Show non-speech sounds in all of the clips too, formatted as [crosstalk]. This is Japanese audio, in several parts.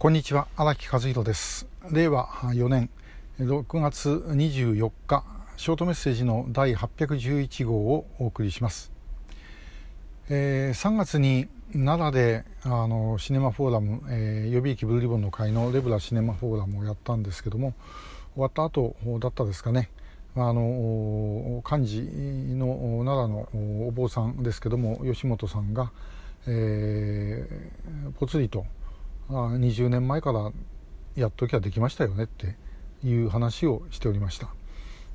こんにちは荒木和弘です。令和4年6月24日ショートメッセージの第811号をお送りします、えー、3月に奈良であのシネマフォーラム、えー、予備役ブルーリボンの会のレブラシネマフォーラムをやったんですけども終わった後だったですかね。あの幹事の奈良のお坊さんですけども吉本さんが、えー、ぽつりと20年前からやっときゃできましたよねっていう話をしておりました、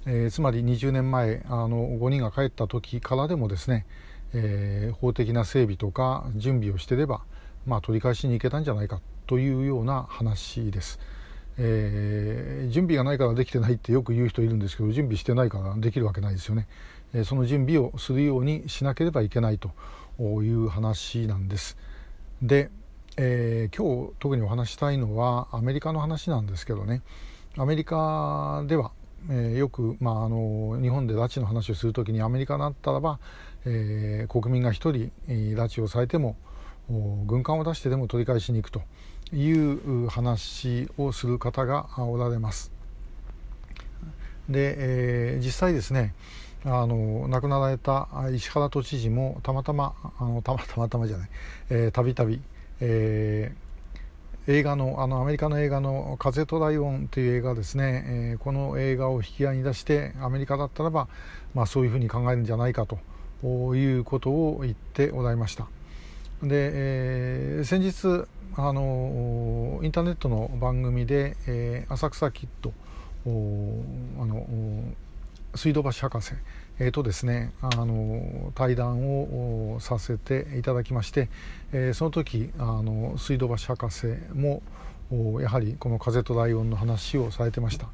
えー、つまり20年前あの5人が帰った時からでもですね、えー、法的な整備とか準備をしてれば、まあ、取り返しに行けたんじゃないかというような話です、えー、準備がないからできてないってよく言う人いるんですけど準備してないからできるわけないですよね、えその準備をするようにしなければいけないという話なんです。でえー、今日特にお話したいのはアメリカの話なんですけどねアメリカでは、えー、よく、まあ、あの日本で拉致の話をする時にアメリカだったらば、えー、国民が1人拉致をされても軍艦を出してでも取り返しに行くという話をする方がおられます。で、えー、実際ですねあの亡くなられた石原都知事もたまたまあのたまたまたまじゃないたびたびえー、映画のあのアメリカの映画の「風とライオン」という映画ですね、えー、この映画を引き合いに出してアメリカだったらば、まあ、そういうふうに考えるんじゃないかということを言っておられました。で、えー、先日あのインターネットの番組で「えー、浅草キッド」あの水道橋博士えーとですね、あの対談をさせていただきまして、えー、その時あの水道橋博士もやはりこの「風とライオン」の話をされてました。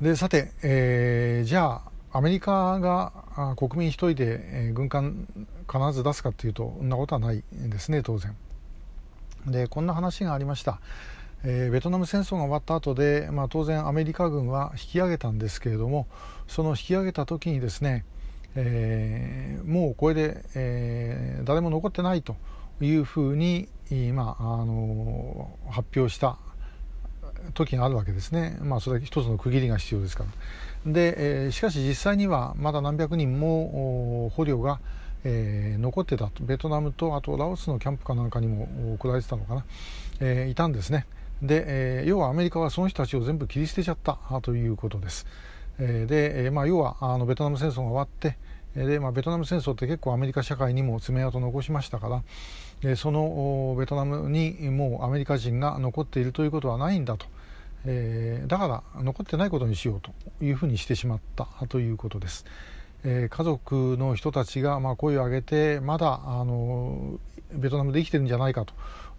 でさて、えー、じゃあアメリカが国民一人で軍艦必ず出すかっていうとそんなことはないですね当然。でこんな話がありました。えー、ベトナム戦争が終わった後で、まあ、当然アメリカ軍は引き上げたんですけれどもその引き上げた時にですね、えー、もうこれで、えー、誰も残ってないというふうに、まあ、あの発表した時があるわけですね、まあ、それは一つの区切りが必要ですから。で、えー、しかし実際にはまだ何百人も捕虜が、えー、残ってたと。ベトナムとあとラオスのキャンプかなんかにも送られてたのかな、えー、いたんですね。で、え、要はアメリカはその人たちを全部切り捨てちゃったということです。え、で、え、まあ、要はあのベトナム戦争が終わってで、まあ、ベトナム戦争って結構アメリカ社会にも爪痕を残しましたからでそのベトナムにもうアメリカ人が残っているということはないんだと、えー、だから残ってないことにしようというふうにしてしまったということです。えー、家族の人たちがまあ声を上げてまだあのベトナムで生きてるんじゃないかと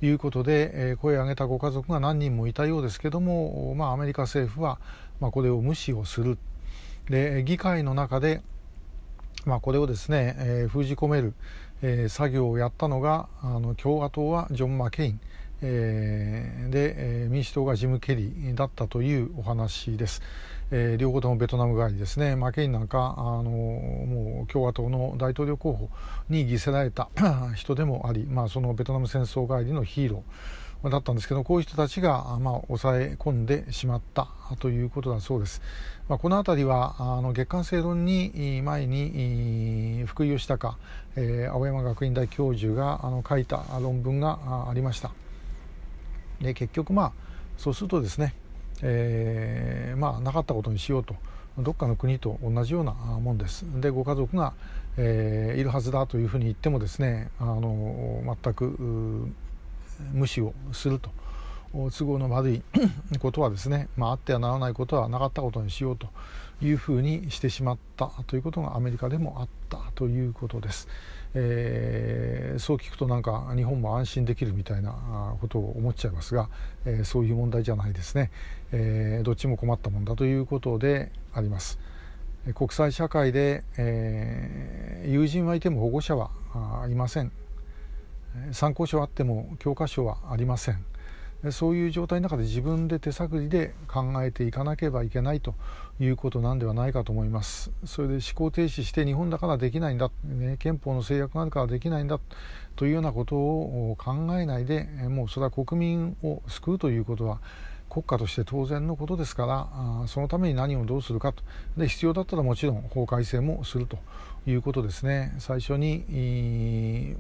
いうことで、えー、声を上げたご家族が何人もいたようですけども、まあ、アメリカ政府は、まあ、これを無視をする。で議会の中で、まあ、これをですね、えー、封じ込める、えー、作業をやったのがあの共和党はジョン・マケイン、えー、で、えー、民主党がジム・ケリーだったというお話です。えー、両方ともベトナム帰りですねマケインなんかあのもう共和党の大統領候補に犠牲られた [coughs] 人でもあり、まあ、そのベトナム戦争帰りのヒーローだったんですけどこういう人たちが、まあ、抑え込んでしまったということだそうです。まあ、この辺りはあの月刊正論に前に福井義孝、えー、青山学院大教授があの書いた論文がありました。で結局まあそうするとですねえー、まあなかったことにしようとどっかの国と同じようなもんです。でご家族が、えー、いるはずだというふうに言ってもですねあの全く無視をすると。都合の悪い [coughs] ことはですね、まあ、あってはならないことはなかったことにしようというふうにしてしまったということがアメリカでもあったということです。えー、そう聞くとなんか日本も安心できるみたいなことを思っちゃいますが、えー、そういう問題じゃないですね、えー、どっちも困ったもんだということであります。国際社会で、え友人はいても保護者はいません参考書はあっても教科書はありませんそういう状態の中で自分で手探りで考えていかなければいけないということなんではないかと思います。それで思考停止して日本だからできないんだ、ね、憲法の制約があるからできないんだというようなことを考えないでもうそれは国民を救うということは国家として当然のことですからそのために何をどうするかと。で必要だったらもちろん法改正もするということですね。最初に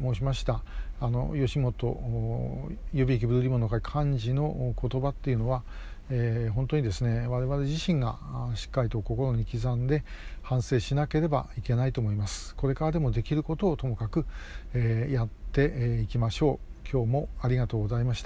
申しましたあの吉本予備役ブルーリボンの会幹事の言葉っていうのは、えー、本当にですね我々自身がしっかりと心に刻んで反省しなければいけないと思います。これからでもできることをともかく、えー、やっていきましょう。今日もありがとうございました。